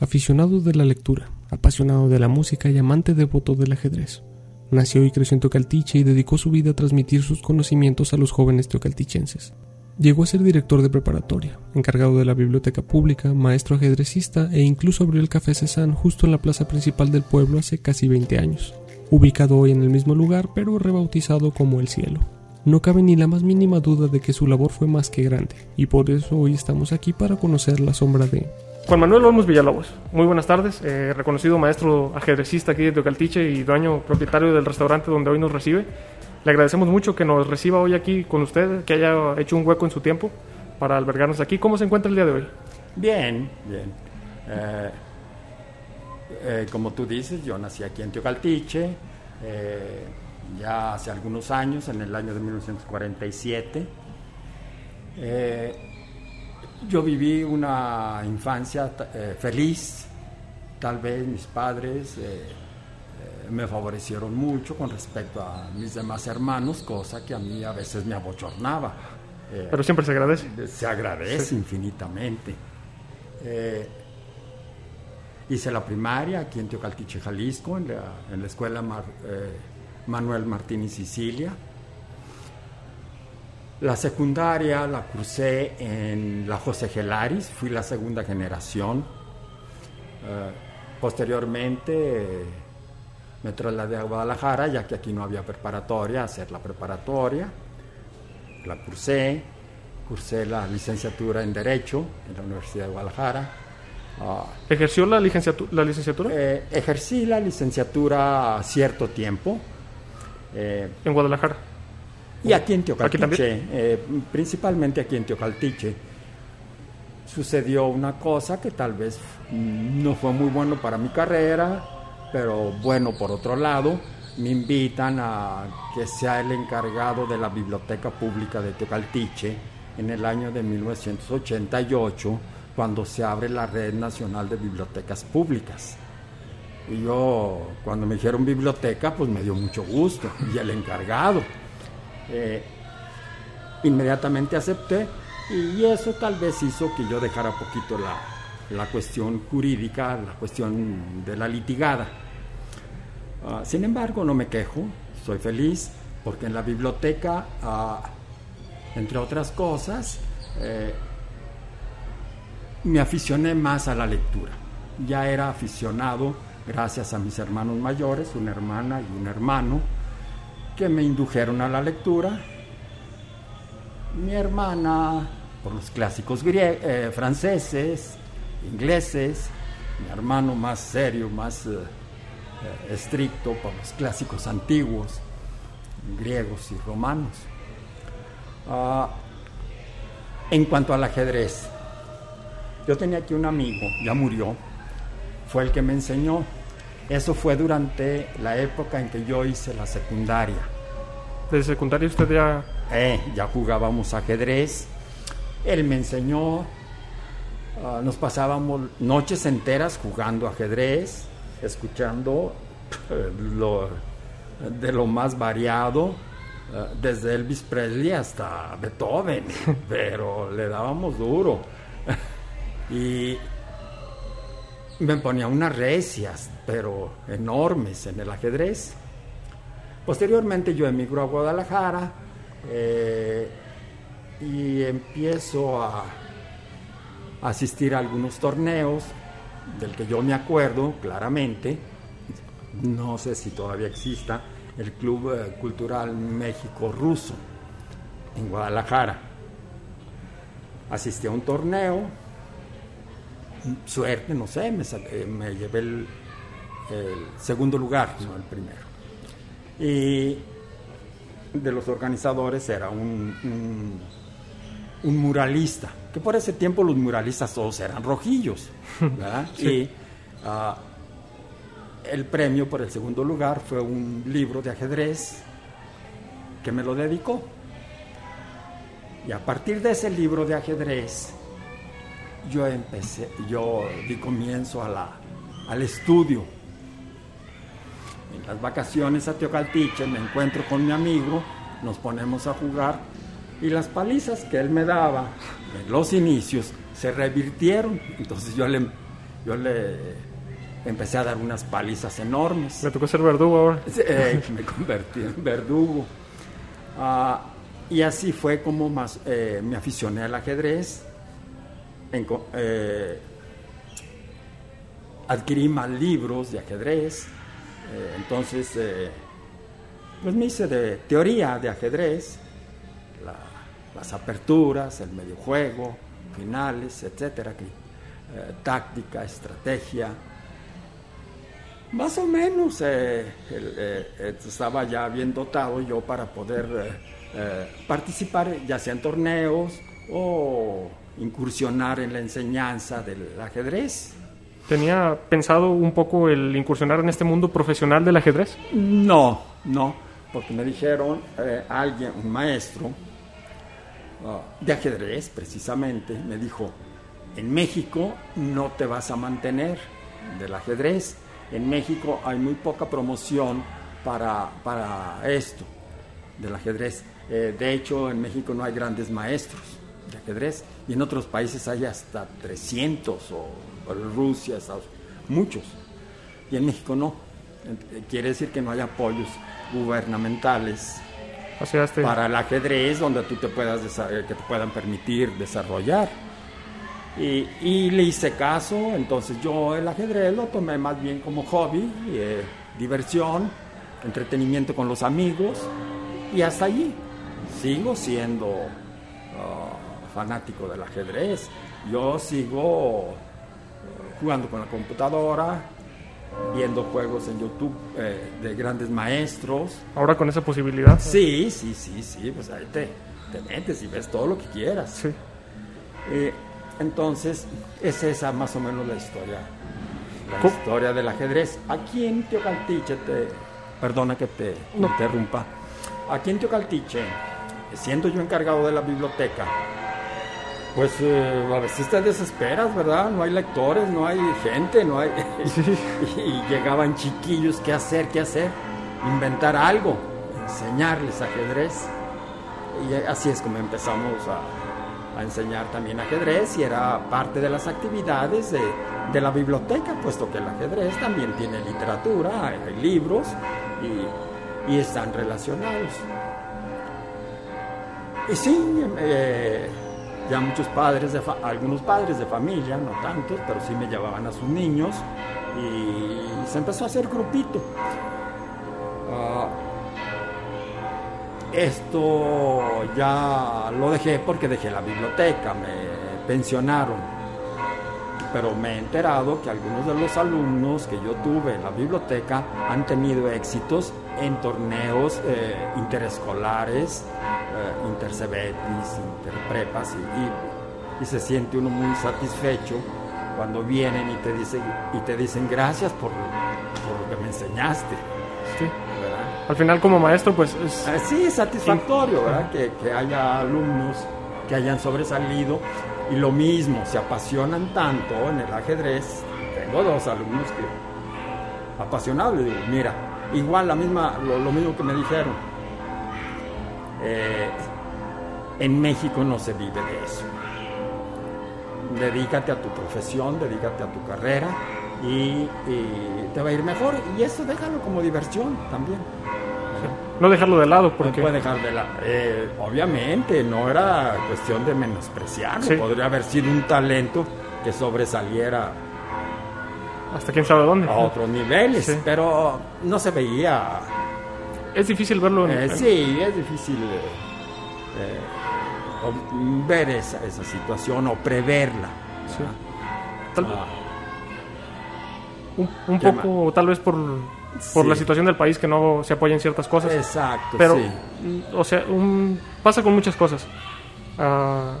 aficionado de la lectura, apasionado de la música y amante devoto del ajedrez. Nació y creció en Teocaltiche y dedicó su vida a transmitir sus conocimientos a los jóvenes teocaltichenses. Llegó a ser director de preparatoria, encargado de la biblioteca pública, maestro ajedrecista e incluso abrió el Café Cezanne justo en la plaza principal del pueblo hace casi 20 años, ubicado hoy en el mismo lugar pero rebautizado como El Cielo. No cabe ni la más mínima duda de que su labor fue más que grande, y por eso hoy estamos aquí para conocer la sombra de Juan Manuel Olmos Villalobos. Muy buenas tardes, eh, reconocido maestro ajedrecista aquí de Teocaltiche y dueño propietario del restaurante donde hoy nos recibe. Le agradecemos mucho que nos reciba hoy aquí con usted, que haya hecho un hueco en su tiempo para albergarnos aquí. ¿Cómo se encuentra el día de hoy? Bien, bien. Eh, eh, como tú dices, yo nací aquí en Teocaltiche, ya hace algunos años, en el año de 1947. Yo viví una infancia eh, feliz, tal vez mis padres eh, eh, me favorecieron mucho con respecto a mis demás hermanos, cosa que a mí a veces me abochornaba. Pero siempre se agradece. Se agradece infinitamente. hice la primaria aquí en Teocaltiche, Jalisco, en la, en la escuela Manuel Martínez Sicilia. La secundaria la cursé en la José Gelaris, fui la segunda generación. Eh, posteriormente me trasladé a Guadalajara, ya que aquí no había preparatoria, a hacer la preparatoria. La cursé, cursé la licenciatura en Derecho en la Universidad de Guadalajara. Ah, ¿Ejerció la, licenciatura? La licenciatura? Eh, ejercí la licenciatura cierto tiempo. Eh, ¿En Guadalajara? Y aquí en Teocaltiche, eh, principalmente aquí en Teocaltiche, sucedió una cosa que tal vez no fue muy bueno para mi carrera, pero bueno por otro lado, me invitan a que sea el encargado de la Biblioteca Pública de Teocaltiche en el año de 1988, cuando se abre la Red Nacional de Bibliotecas Públicas. Y yo, cuando me dijeron biblioteca, pues me dio mucho gusto, y el encargado. Eh, inmediatamente acepté y eso tal vez hizo que yo dejara poquito la, cuestión jurídica, la cuestión de la litigada. Ah, sin embargo, no me quejo, soy feliz porque en la biblioteca, ah, entre otras cosas, eh, me aficioné más a la lectura. Ya era aficionado gracias a mis hermanos mayores, una hermana y un hermano, que me indujeron a la lectura. Mi hermana por los clásicos eh, franceses, ingleses, mi hermano más serio, más eh, eh, estricto por los clásicos antiguos, griegos y romanos. Ah, en cuanto al ajedrez, yo tenía aquí un amigo, ya murió, fue el que me enseñó eso fue durante la época en que yo hice la secundaria. ¿De secundaria usted ya...? Eh, ya jugábamos ajedrez. Él me enseñó, ah, nos pasábamos noches enteras jugando ajedrez, escuchando eh, lo, de lo más variado, eh, desde Elvis Presley hasta Beethoven, pero le dábamos duro. y me ponía unas recias, pero enormes en el ajedrez. Posteriormente yo emigro a Guadalajara eh, y empiezo a asistir a algunos torneos del que yo me acuerdo claramente, no sé si todavía exista, el Club eh, Cultural México Ruso en Guadalajara. Asistí a un torneo, suerte, no sé, me, eh, me llevé el, segundo lugar, no el primero. Y de los organizadores era un, un, muralista, que por ese tiempo los muralistas todos eran rojillos, Y ah, el premio por el segundo lugar fue un libro de ajedrez que me lo dedicó. Y a partir de ese libro de ajedrez, yo empecé, yo di comienzo a la, al estudio. En las vacaciones a Teocaltiche me encuentro con mi amigo, nos ponemos a jugar y las palizas que él me daba en los inicios se revirtieron. Entonces yo le yo le empecé a dar unas palizas enormes. Me tocó ser verdugo ahora. Eh, me convertí en verdugo. Ah, y así fue como más eh, me aficioné al ajedrez. Eh, adquirí más libros de ajedrez. entonces, pues me hice de teoría de ajedrez, las aperturas, el medio juego, finales, etcétera, táctica, estrategia, más o menos eh, eh, estaba ya bien dotado yo para poder eh, participar ya sea en torneos o incursionar en la enseñanza del ajedrez. ¿Tenía pensado un poco el incursionar en este mundo profesional del ajedrez? No, no, porque me dijeron alguien, un maestro ah, de ajedrez precisamente, me dijo, en México no te vas a mantener del ajedrez en México hay muy poca promoción para, para esto del ajedrez. Eh, de hecho, en México no hay grandes maestros de ajedrez y en otros países hay hasta 300 o, Rusia, Estados muchos. Y en México no. Eh, quiere decir que no hay apoyos gubernamentales para el ajedrez donde tú te puedas que te puedan permitir desarrollar. Y, le hice caso, entonces yo el ajedrez lo tomé más bien como hobby, eh, diversión, entretenimiento con los amigos y hasta allí. Sigo siendo ah, fanático del ajedrez, yo sigo eh, jugando con la computadora, viendo juegos en YouTube eh, de grandes maestros. Ahora con esa posibilidad. Sí, sí, sí, sí, pues ahí te, te metes y ves todo lo que quieras. Sí. Entonces, es esa más o menos la historia. La historia del ajedrez. Aquí en Teocaltiche, te, perdona que te interrumpa. Aquí en Teocaltiche, siendo yo encargado de la biblioteca, pues eh, a veces te desesperas, ¿verdad? No hay lectores, no hay gente, no hay... y llegaban chiquillos, ¿qué hacer? ¿Qué hacer? Inventar algo, enseñarles ajedrez. Y así es como empezamos a, a enseñar también ajedrez y era parte de las actividades de, la biblioteca, puesto que el ajedrez también tiene literatura, hay libros y, están relacionados. Y sí, eh, ya muchos padres, de algunos padres de familia, no tantos, pero sí me llevaban a sus niños y se empezó a hacer grupito. Ah, esto ya lo dejé porque dejé la biblioteca, me pensionaron. Pero me he enterado que algunos de los alumnos que yo tuve en la biblioteca han tenido éxitos en torneos eh, interescolares, eh, intercebetis, interprepas y, y, se siente uno muy satisfecho cuando vienen y te dicen, y te dicen gracias por, por lo que me enseñaste. Sí al final como maestro pues es... Ah, sí, es satisfactorio, ¿verdad? Que, que, haya alumnos que hayan sobresalido y lo mismo, se apasionan tanto en el ajedrez. Tengo dos alumnos que apasionados, le digo, mira, igual la misma, lo, mismo que me dijeron. Eh, en México no se vive de eso. Dedícate a tu profesión, dedícate a tu carrera y, te va a ir mejor. Y eso déjalo como diversión también. No dejarlo de lado, porque... No puede dejar de lado. Eh, obviamente, no era cuestión de menospreciarlo. Podría haber sido un talento que sobresaliera... Hasta quién sabe dónde. A otros niveles, pero no se veía... Es difícil verlo en... Eh, sí, es difícil eh, ver esa, esa, situación o preverla. Tal, ah. un, un poco, tal vez por por la situación del país que no se apoyan ciertas cosas. Exacto. Pero, o sea, pasa con muchas cosas. Ah,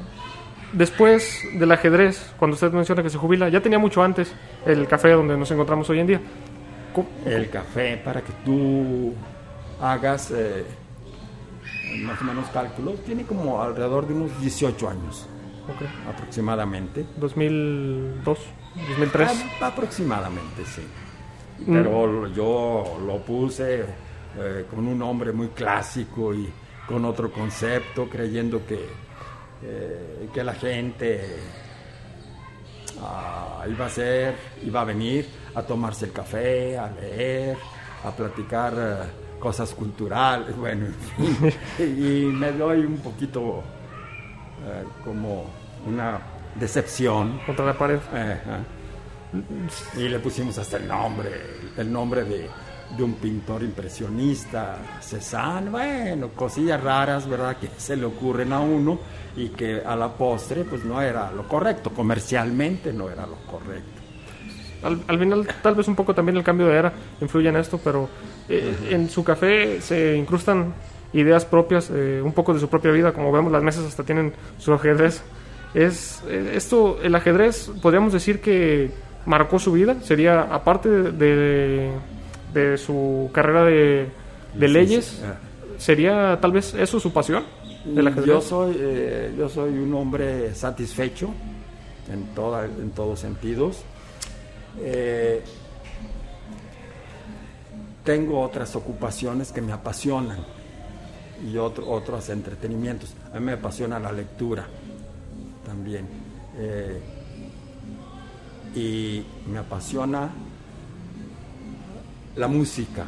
después del ajedrez, cuando usted menciona que se jubila, ya tenía mucho antes el café donde nos encontramos hoy en día. El café, para que tú hagas eh, más o menos cálculos, tiene como alrededor de unos 18 años. Aproximadamente. 2002, 2003. Ah, aproximadamente, sí. Pero yo lo puse eh, con un nombre muy clásico y con otro concepto, creyendo que, eh, que la gente Ah, iba a ser, iba a venir a tomarse el café, a leer, a platicar eh, cosas culturales, bueno, en fin. y me doy un poquito eh, como una decepción. Contra la pared. y le pusimos hasta el nombre, el nombre de, de un pintor impresionista, Cézanne, bueno, cosillas raras, ¿verdad?, que se le ocurren a uno y que a la postre, pues no era lo correcto, comercialmente no era lo correcto. Al, final, tal vez un poco también el cambio de era influye en esto, pero eh, en su café se incrustan ideas propias, eh, un poco de su propia vida, como vemos, las mesas hasta tienen su ajedrez. Es, eh, esto, el ajedrez, podríamos decir que marcó su vida, sería aparte de de su carrera de, leyes. Ah. ¿Sería tal vez eso su pasión? yo soy, eh, yo soy un hombre satisfecho en, toda, en todos sentidos. Eh, tengo otras ocupaciones que me apasionan y otros entretenimientos. A mí me apasiona la lectura también. Eh, y me apasiona la música.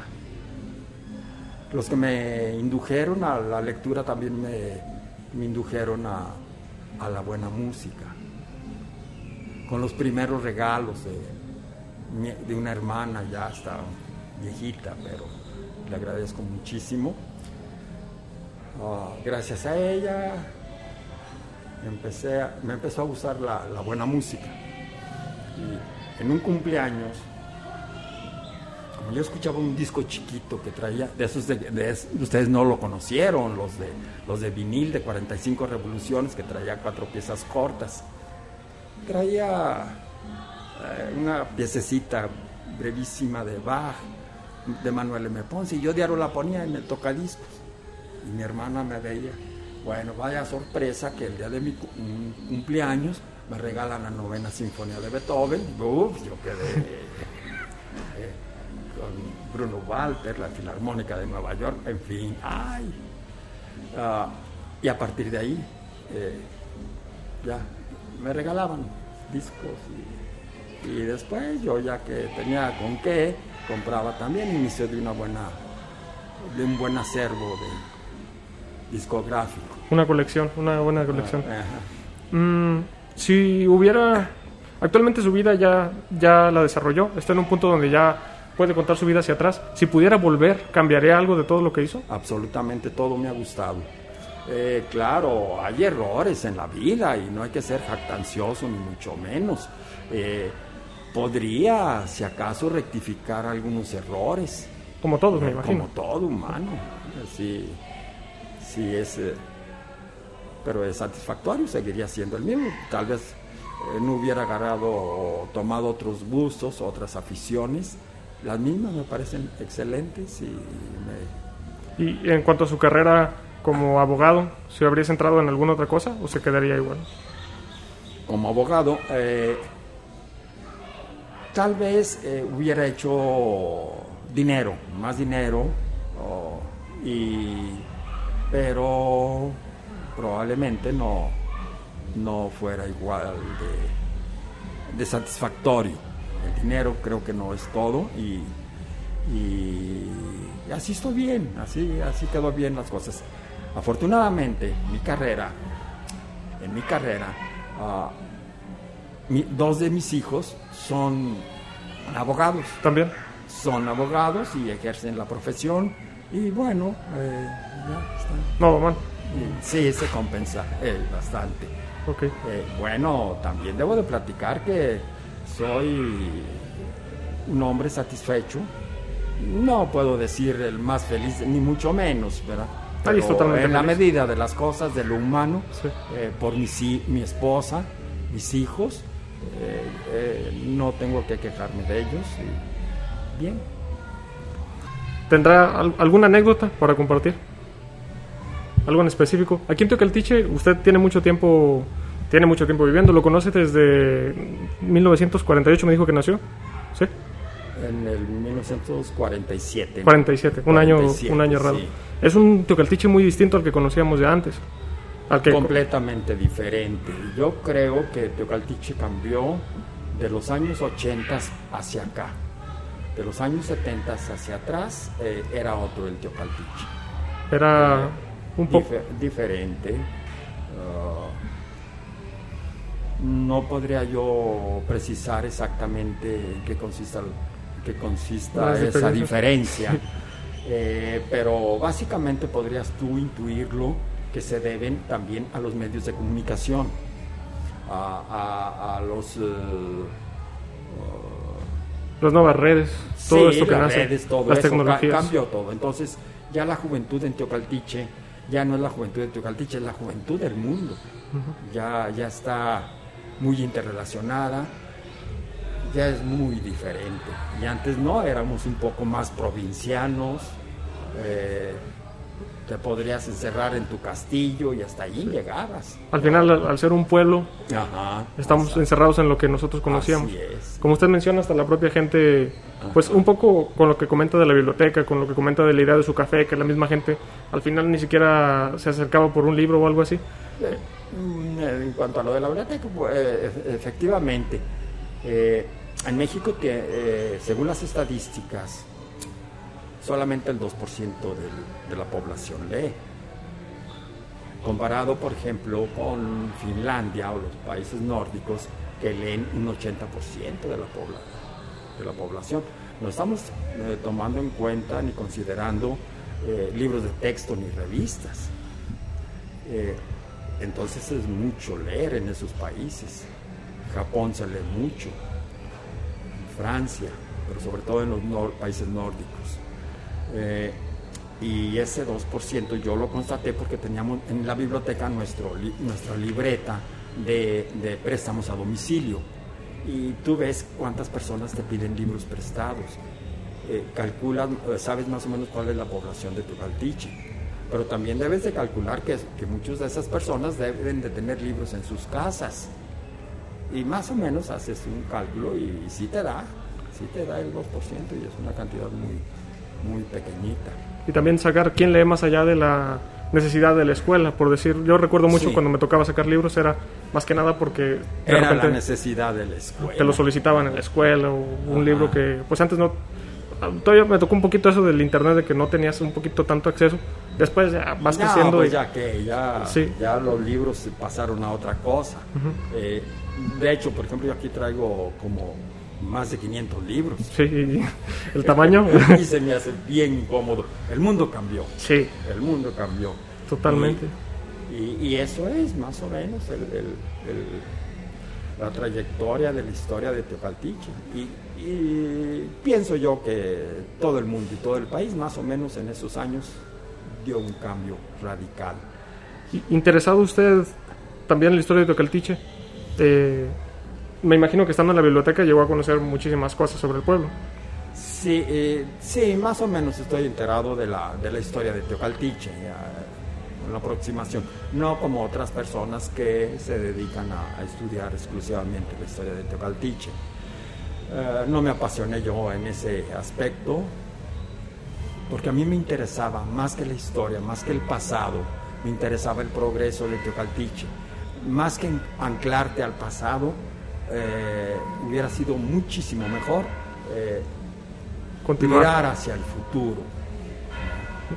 Los que me indujeron a la lectura también me, indujeron a, la buena música. Con los primeros regalos de, una hermana, ya está viejita, pero le agradezco muchísimo. Ah, gracias a ella empecé me empezó a gustar la, la buena música. Y en un cumpleaños yo escuchaba un disco chiquito que traía, de esos de, ustedes no lo conocieron, los de, los de vinil de 45 revoluciones, que traía cuatro piezas cortas. Traía eh, una piececita brevísima de Bach, de Manuel M. Ponce, y yo diario la ponía en el tocadiscos. Y mi hermana me veía, bueno, vaya sorpresa que el día de mi cumpleaños me regalan la novena sinfonía de Beethoven. Uf, yo quedé Bruno Walter, la Filarmónica de Nueva York, en fin, ¡ay! Ah, y a partir de ahí, eh, ya me regalaban discos y, después yo ya que tenía con qué, compraba también inicio de una buena, de un buen acervo de discográfico. Una colección, una buena colección. Ah, mm, si hubiera, actualmente su vida ya, ya la desarrolló, está en un punto donde ya puede contar su vida hacia atrás. Si pudiera volver, ¿cambiaría algo de todo lo que hizo? Absolutamente todo me ha gustado. Eh, claro, hay errores en la vida y no hay que ser jactancioso ni mucho menos. Eh, podría, si acaso, rectificar algunos errores. Como todos, me imagino. Como todo humano. Sí, sí es... Eh, pero es satisfactorio, seguiría siendo el mismo. Tal vez no hubiera agarrado o tomado otros gustos, otras aficiones las mismas me parecen excelentes y ¿Y en cuanto a su carrera como abogado, ¿se habría centrado en alguna otra cosa o se quedaría igual? Como abogado, eh, tal vez eh, hubiera hecho dinero, más dinero, y, pero probablemente no, no fuera igual de satisfactorio el dinero creo que no es todo y, así estoy bien, así, así quedó bien las cosas. Afortunadamente, mi carrera, en mi carrera, ah, dos de mis hijos son abogados. ¿También? Son abogados y ejercen la profesión y bueno, eh, ya está. No, man. Sí, se compensa eh, bastante. Okay. Eh, bueno, también debo de platicar que soy un hombre satisfecho. No puedo decir el más feliz, ni mucho menos, ¿verdad? Pero en la medida de las cosas, de lo humano, eh, por mi, mi esposa, mis hijos, eh, eh, no tengo que quejarme de ellos. bien. ¿Tendrá alguna anécdota para compartir? ¿Algo en específico? Aquí en Teocaltiche usted tiene mucho tiempo tiene mucho tiempo viviendo. ¿Lo conoce desde 1948? Me dijo que nació. ¿Sí? En el 1947. 47, un año, un año raro. Es un teocaltiche muy distinto al que conocíamos de antes. completamente diferente. Yo creo que Teocaltiche cambió de los años 80 hacia acá. De los años 70 hacia atrás eh, era otro el Teocaltiche. Era un poco diferente. Ah, no podría yo precisar exactamente en qué consista, qué consista esa diferencia, eh, pero básicamente podrías tú intuirlo que se deben también a los medios de comunicación, a, los... Uh, las nuevas redes, todo esto que nace, redes, todo las tecnologías. cambió todo. Entonces, ya la juventud en Teocaltiche ya no es la juventud de Teocaltiche, es la juventud del mundo. ya, ya está muy interrelacionada, ya es muy diferente. Y antes no, éramos un poco más provincianos, eh, te podrías encerrar en tu castillo y hasta allí llegabas. Al final, al, ser un pueblo, estamos encerrados en lo que nosotros conocíamos. Como usted menciona, hasta la propia gente, pues un poco con lo que comenta de la biblioteca, con lo que comenta de la idea de su café, que la misma gente al final ni siquiera se acercaba por un libro o algo así. Eh, mm, en cuanto a lo de la biblioteca, pues, eh, efectivamente, eh, en México, según las estadísticas, solamente el 2% de la población lee. Comparado, por ejemplo, con Finlandia o los países nórdicos, que leen un 80% de la, población. No estamos eh, tomando en cuenta ni considerando eh, libros de texto ni revistas. Entonces es mucho leer en esos países. Japón se lee mucho, Francia, pero sobre todo en los países nórdicos. Eh, y ese 2% yo lo constaté porque teníamos en la biblioteca nuestro, nuestra libreta de, préstamos a domicilio. Y tú ves cuántas personas te piden libros prestados. Eh, calculas, eh, sabes más o menos cuál es la población de tu caltiche. Pero también debes de calcular que, que muchas de esas personas deben de tener libros en sus casas. Y más o menos haces un cálculo y, y sí te da, sí te da el 2% y es una cantidad muy, muy pequeñita. Y también sacar quién lee más allá de la necesidad de la escuela, por decir, yo recuerdo mucho cuando me tocaba sacar libros, era más que nada porque... era la necesidad de la escuela. Te lo solicitaban en la escuela o un libro que, pues antes no... Todavía me tocó un poquito eso del internet, de que no tenías un poquito tanto acceso. Después ya vas creciendo. Pues ya que ya, ya los libros pasaron a otra cosa. Eh, de hecho, por ejemplo, yo aquí traigo como más de 500 libros. Sí, el tamaño. y se me hace bien incómodo. El mundo cambió. Sí. El mundo cambió. Totalmente. Y, eso es más o menos la trayectoria de la historia de Teocaltiche. Y, pienso yo que todo el mundo y todo el país, más o menos en esos años, dio un cambio radical. ¿Interesado usted también en la historia de Teocaltiche? Eh, me imagino que estando en la biblioteca llegó a conocer muchísimas cosas sobre el pueblo. Sí, eh, sí, más o menos estoy enterado de la, de la historia de Teocaltiche, una aproximación, no como otras personas que se dedican a, estudiar exclusivamente la historia de Teocaltiche. Eh, no me apasioné yo en ese aspecto, porque a mí me interesaba más que la historia, más que el pasado, me interesaba el progreso de Teocaltiche, más que anclarte al pasado, eh, hubiera sido muchísimo mejor eh, continuar hacia el futuro.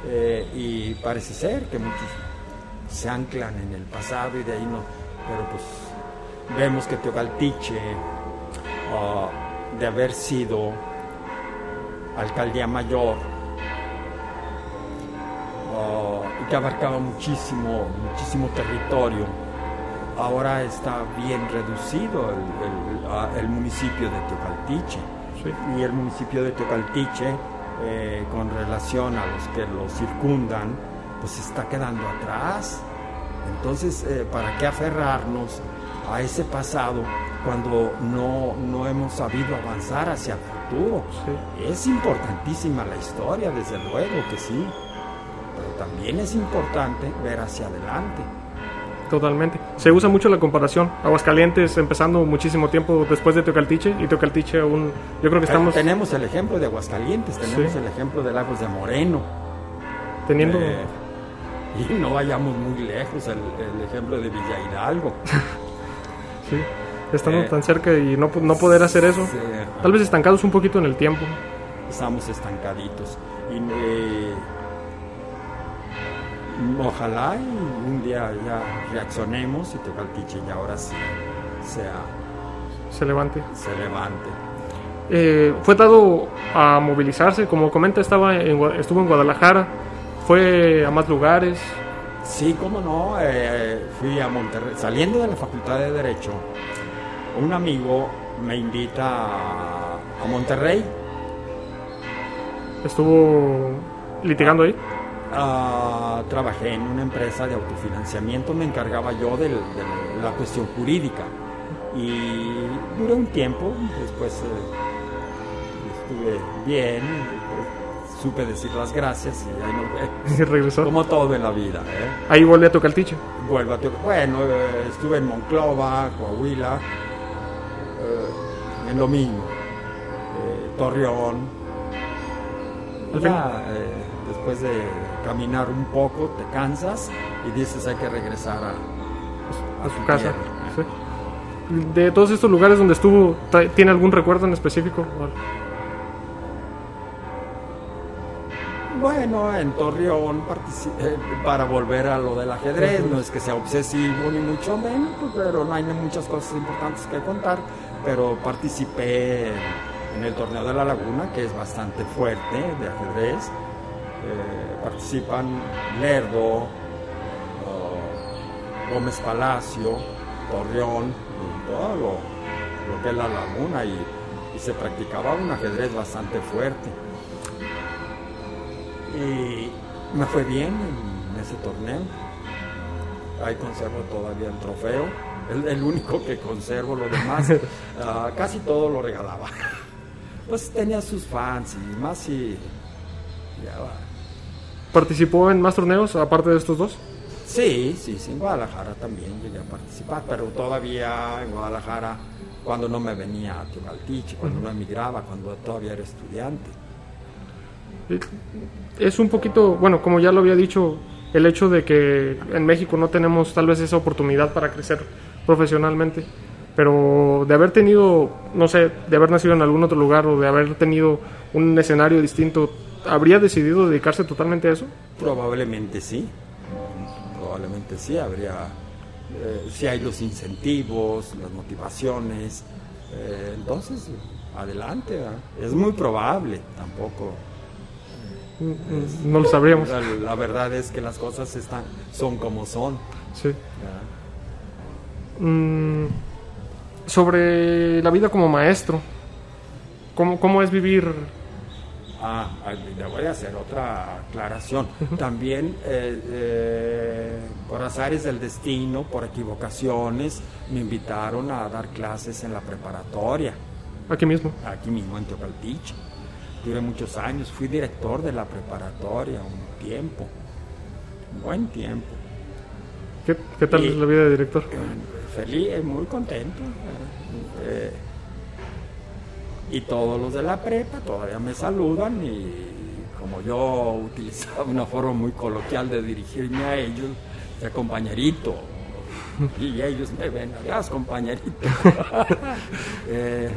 Eh, y parece ser que muchos se anclan en el pasado y de ahí no, pero pues vemos que Teocaltiche, ah, de haber sido alcaldía mayor, ah, y que abarcaba muchísimo, muchísimo territorio, ahora está bien reducido el, municipio de Teocaltiche. Y el municipio de Teocaltiche, eh, con relación a los que lo circundan, pues está quedando atrás. Entonces, eh, ¿para qué aferrarnos a ese pasado cuando no, hemos sabido avanzar hacia el futuro? Es importantísima la historia, desde luego que sí, pero también es importante ver hacia adelante. Totalmente. Se usa mucho la comparación. Aguascalientes empezando muchísimo tiempo después de Teocaltiche y Teocaltiche aún... Yo creo que estamos... Tenemos el ejemplo de Aguascalientes, tenemos el ejemplo de Lagos de Moreno. Teniendo... Eh, Y no vayamos muy lejos, el, ejemplo de Villa Hidalgo. sí, estando eh, tan cerca y no, no poder hacer eso. Tal vez estancados un poquito en el tiempo. Estamos estancaditos. Y eh, ojalá un día ya reaccionemos y Tecaltiche ya ahora sí sea... Se levante. Se levante. Eh, fue dado a movilizarse, como comenta, estaba estuvo en Guadalajara, fue a más lugares. Sí, cómo no, eh, fui a Monterrey, saliendo de la Facultad de Derecho, un amigo me invita a, Monterrey. ¿Estuvo litigando ahí? Ah, trabajé en una empresa de autofinanciamiento, me encargaba yo de la cuestión jurídica y duré un tiempo, después eh, estuve bien, supe decir las gracias y ahí no, regresó. Como todo en la vida. ¿eh? Ahí volví a tocar el ticho. Vuelvo a tocar. Bueno, eh, estuve en Monclova, Coahuila, en lo mismo. Torreón. Ya, después de caminar un poco, te cansas y dices hay que regresar a, a, su casa. De todos estos lugares donde estuvo, ¿tiene algún recuerdo en específico? Bueno, en Torreón eh, para volver a lo del ajedrez, no es que sea obsesivo ni mucho menos, pero no hay muchas cosas importantes que contar, pero participé en el torneo de la Laguna, que es bastante fuerte de ajedrez. Eh, participan Lerdo, Gómez Palacio, Torreón, y todo lo, que es la laguna y, se practicaba un ajedrez bastante fuerte. Y me fue bien en ese torneo. Ahí conservo todavía el trofeo. El, el único que conservo, lo demás, ah, casi todo lo regalaba. Pues tenía sus fans y más y ¿Participó en más torneos aparte de estos dos? Sí, sí, sí, en Guadalajara también llegué a participar, pero todavía en Guadalajara, cuando no me venía a Teocaltiche, cuando no emigraba, cuando todavía era estudiante. Es un poquito, bueno, como ya lo había dicho, el hecho de que en México no tenemos tal vez esa oportunidad para crecer profesionalmente, pero de haber tenido, no sé, de haber nacido en algún otro lugar o de haber tenido un escenario distinto, ¿habría decidido dedicarse totalmente a eso? Probablemente sí, probablemente sí, habría, eh, si hay los incentivos, las motivaciones, eh, entonces adelante, es muy probable, tampoco. Mm, no lo sabríamos. La, verdad es que las cosas están, son como son. Sí. Mm, sobre la vida como maestro, ¿cómo, cómo es vivir Ah, le voy a hacer otra aclaración. También, eh, eh, por azares del destino, por equivocaciones, me invitaron a dar clases en la preparatoria. ¿Aquí mismo? Aquí mismo, en Teocaltiche. Duré muchos años, fui director de la preparatoria un tiempo, un buen tiempo. ¿Qué, tal es la vida de director? Feliz, muy contento. Eh, y todos los de la prepa todavía me saludan y como yo utilizaba una forma muy coloquial de dirigirme a ellos, de compañerito. Y ellos me ven, adiós compañerito. Eh,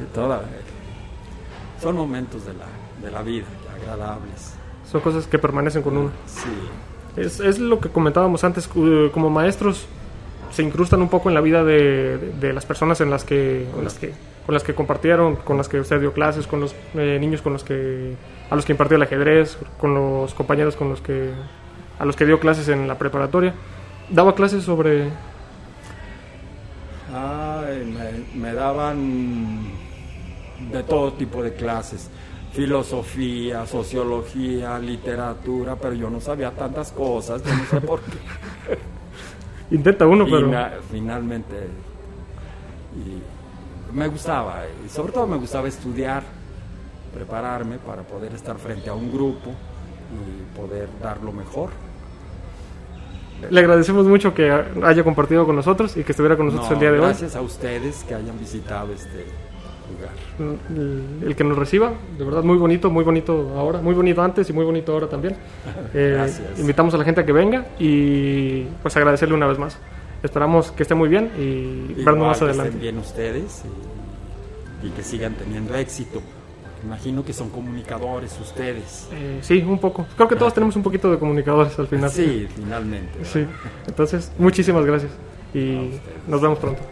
son momentos de la, de la vida agradables. Son cosas que permanecen con uno. Sí. Es, es lo que comentábamos antes, como maestros se incrustan un poco en la vida de, de, las personas en las que, con las que con las que compartieron, con las que usted dio clases, con los eh, niños con los que a los que impartió el ajedrez, con los compañeros con los que a los que dio clases en la preparatoria. Daba clases sobre me, daban de todo tipo de clases, filosofía, sociología, literatura, pero yo no sabía tantas cosas, yo no sé por qué. Intenta uno, pero... finalmente... me gustaba, y sobre todo me gustaba estudiar, prepararme para poder estar frente a un grupo y poder dar lo mejor. Le agradecemos mucho que haya compartido con nosotros y que estuviera con nosotros el día de hoy. Gracias a ustedes que hayan visitado este, mm, el, que nos reciba, de verdad muy bonito, muy bonito ahora, muy bonito antes y muy bonito ahora también. Eh, invitamos a la gente a que venga y pues agradecerle una vez más. Esperamos que esté muy bien y vernos más adelante. Que estén bien ustedes y, que sigan teniendo éxito. Imagino que son comunicadores ustedes. Eh, sí, un poco. Creo que todos tenemos un poquito de comunicadores al final. Sí, finalmente. Sí. Entonces, muchísimas gracias y nos vemos pronto.